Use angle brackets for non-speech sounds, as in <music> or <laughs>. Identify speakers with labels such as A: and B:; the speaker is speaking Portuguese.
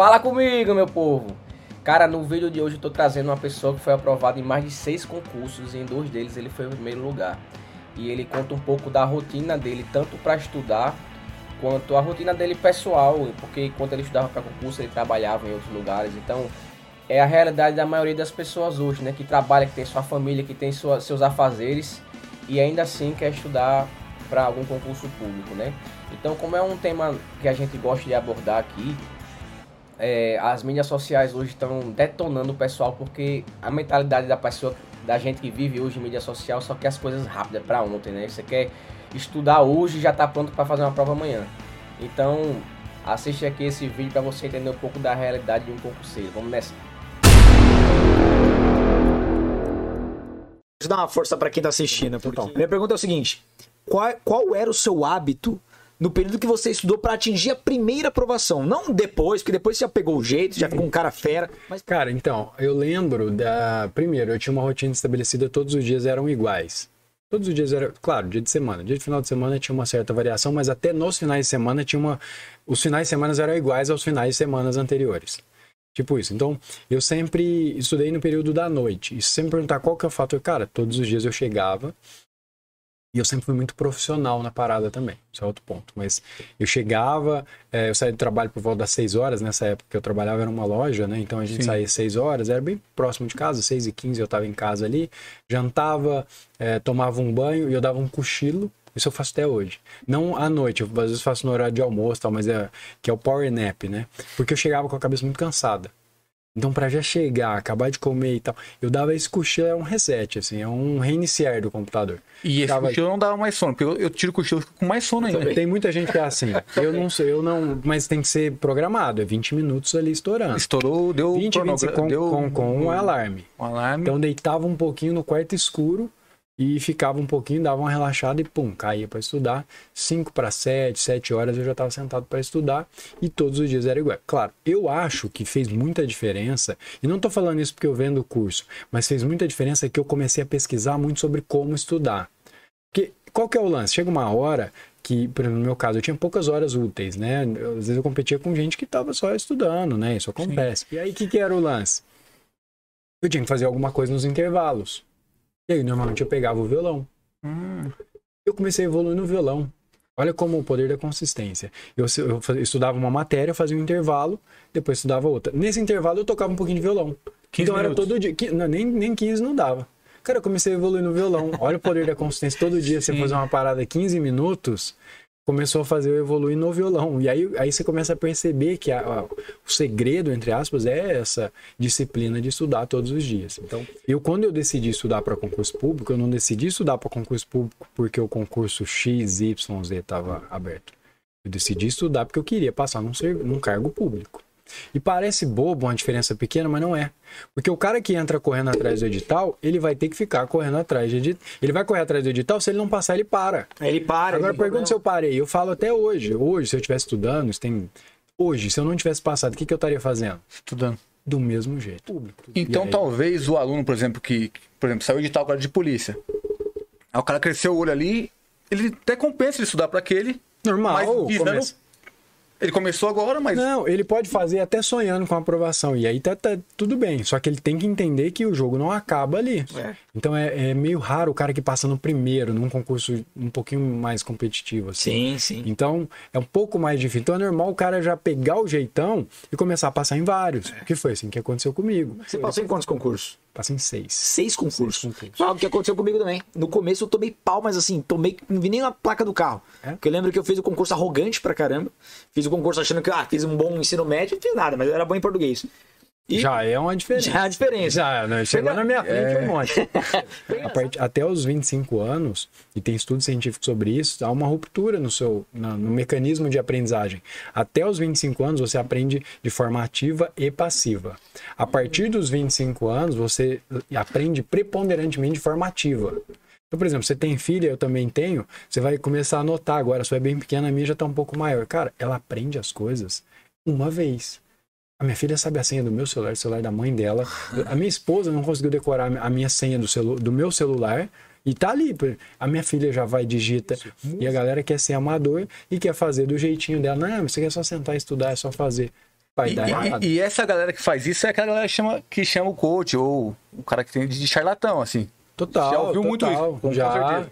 A: Fala comigo, meu povo! Cara, no vídeo de hoje eu tô trazendo uma pessoa que foi aprovada em mais de seis concursos e em dois deles ele foi o primeiro lugar. E ele conta um pouco da rotina dele, tanto para estudar quanto a rotina dele pessoal, porque enquanto ele estudava para concurso ele trabalhava em outros lugares. Então é a realidade da maioria das pessoas hoje, né? Que trabalha, que tem sua família, que tem sua, seus afazeres e ainda assim quer estudar para algum concurso público, né? Então, como é um tema que a gente gosta de abordar aqui, é, as mídias sociais hoje estão detonando o pessoal porque a mentalidade da pessoa, da gente que vive hoje em mídia social, só quer as coisas rápidas para ontem, né? Você quer estudar hoje e já está pronto para fazer uma prova amanhã. Então, assiste aqui esse vídeo para você entender um pouco da realidade de um concurseiro. Vamos nessa.
B: Deixa eu dar uma força para quem tá assistindo. Porque... Minha pergunta é o seguinte: qual, qual era o seu hábito no período que você estudou para atingir a primeira aprovação? Não depois, porque depois você já pegou o jeito, já ficou um cara fera.
C: Mas... Cara, então, eu lembro da. Primeiro, eu tinha uma rotina estabelecida, todos os dias eram iguais. Todos os dias era, claro, dia de semana. Dia de final de semana tinha uma certa variação, mas até nos finais de semana tinha uma. Os finais de semana eram iguais aos finais de semanas anteriores. Tipo isso. Então, eu sempre estudei no período da noite. E sempre perguntar qual que é o fator, cara, todos os dias eu chegava. E eu sempre fui muito profissional na parada também. Isso é outro ponto. Mas eu chegava, é, eu saía do trabalho por volta das 6 horas. Nessa época que eu trabalhava era uma loja, né? Então a gente Sim. saía às 6 horas, era bem próximo de casa, 6 e 15 eu estava em casa ali. Jantava, é, tomava um banho e eu dava um cochilo isso eu faço até hoje. Não à noite, eu às vezes faço no horário de almoço, tal, mas é que é o power nap, né? Porque eu chegava com a cabeça muito cansada. Então, para já chegar, acabar de comer e tal, eu dava esse cochilo, é um reset, assim, é um reiniciar do computador.
D: E esse Tava... cochilo não dava mais sono, porque eu, eu tiro o cochilo com mais sono ainda.
C: Tem muita gente que é assim. Eu não sei, eu não. Mas tem que ser programado, é 20 minutos ali estourando.
D: Estourou, deu
C: 20, 25 com, deu... com, com um alarme.
D: Um alarme.
C: Então deitava um pouquinho no quarto escuro e ficava um pouquinho, dava uma relaxada e pum, caía para estudar. 5 para 7, 7 horas eu já estava sentado para estudar e todos os dias era igual. Claro, eu acho que fez muita diferença, e não estou falando isso porque eu vendo o curso, mas fez muita diferença que eu comecei a pesquisar muito sobre como estudar. Porque qual que é o lance? Chega uma hora que, por exemplo, no meu caso, eu tinha poucas horas úteis, né? Às vezes eu competia com gente que estava só estudando, né? Isso acontece. Sim. E aí, o que, que era o lance? Eu tinha que fazer alguma coisa nos intervalos. E aí, normalmente eu pegava o violão. Hum. Eu comecei a evoluir no violão. Olha como o poder da consistência. Eu, eu, estudava uma matéria, fazia um intervalo, depois estudava outra. Nesse intervalo eu tocava um pouquinho de violão. Então minutos. era todo dia. Não, nem, nem 15 não dava. Cara, eu comecei a evoluir no violão. Olha o poder da consistência. Todo dia você fazer uma parada 15 minutos, começou a fazer eu evoluir no violão. E aí, aí você começa a perceber que a, a, o segredo, entre aspas, é essa disciplina de estudar todos os dias. Então, eu quando eu decidi estudar para concurso público, eu não decidi estudar para concurso público porque o concurso X, Y, Z estava aberto. Eu decidi estudar porque eu queria passar num, num cargo público. E parece bobo, uma diferença pequena, mas não é. Porque o cara que entra correndo atrás do edital, ele vai ter que ficar correndo atrás do edital. Ele vai correr atrás do edital, se ele não passar, ele para.
B: Ele para.
C: Agora pergunta se eu parei. Eu falo até hoje. Hoje, se eu estivesse estudando, tem... hoje, se eu não tivesse passado, o que, que eu estaria fazendo?
D: Estudando.
C: Do mesmo jeito.
D: Então, talvez o aluno, por exemplo, que, por exemplo, saiu edital agora de polícia. Aí o cara cresceu o olho ali, ele até compensa ele estudar para aquele.
C: Normal.
D: Mas visando, ele começou agora, mas.
C: Não, ele pode fazer até sonhando com a aprovação. E aí tá, tá tudo bem. Só que ele tem que entender que o jogo não acaba ali. É. Então é, é, meio raro o cara que passa no primeiro, num concurso um pouquinho mais competitivo.
B: Assim. Sim, sim.
C: Então é um pouco mais difícil. Então é normal o cara já pegar o jeitão e começar a passar em vários. É. O que foi assim que aconteceu comigo.
B: Você passou em quantos concursos?
C: Passei em seis.
B: Seis concursos. Seis concursos. O que aconteceu comigo também. No começo eu tomei pau, mas assim, tomei, não vi nem a placa do carro. É? Porque eu lembro que eu fiz o concurso arrogante pra caramba. Fiz o concurso achando que, ah, fiz um bom ensino médio, não fiz nada, mas eu era bom em português.
C: E já é uma diferença.
B: Já é uma diferença.
C: Já, né? Chegou na minha frente é... um monte. <laughs> part... Até os 25 anos, e tem estudo científico sobre isso, há uma ruptura no seu no, no mecanismo de aprendizagem. Até os 25 anos, você aprende de forma ativa e passiva. A partir dos 25 anos, você aprende preponderantemente de forma ativa. Então, por exemplo, você tem filha, eu também tenho, você vai começar a notar agora, a sua é bem pequena, a minha já está um pouco maior. Cara, ela aprende as coisas uma vez. A minha filha sabe a senha do meu celular, do celular da mãe dela. A minha esposa não conseguiu decorar a minha senha do, celu do meu celular. E tá ali. A minha filha já vai, digita. E a galera quer ser amador e quer fazer do jeitinho dela. Não, você quer só sentar e estudar, é só fazer. Vai
D: E,
C: dar
D: e-
C: errado.
D: e essa galera que faz isso é aquela galera que chama, que chama o coach ou o cara que tem de charlatão, assim.
C: Total.
D: Já ouviu muito
C: total.
D: isso, com
C: Já.
D: certeza.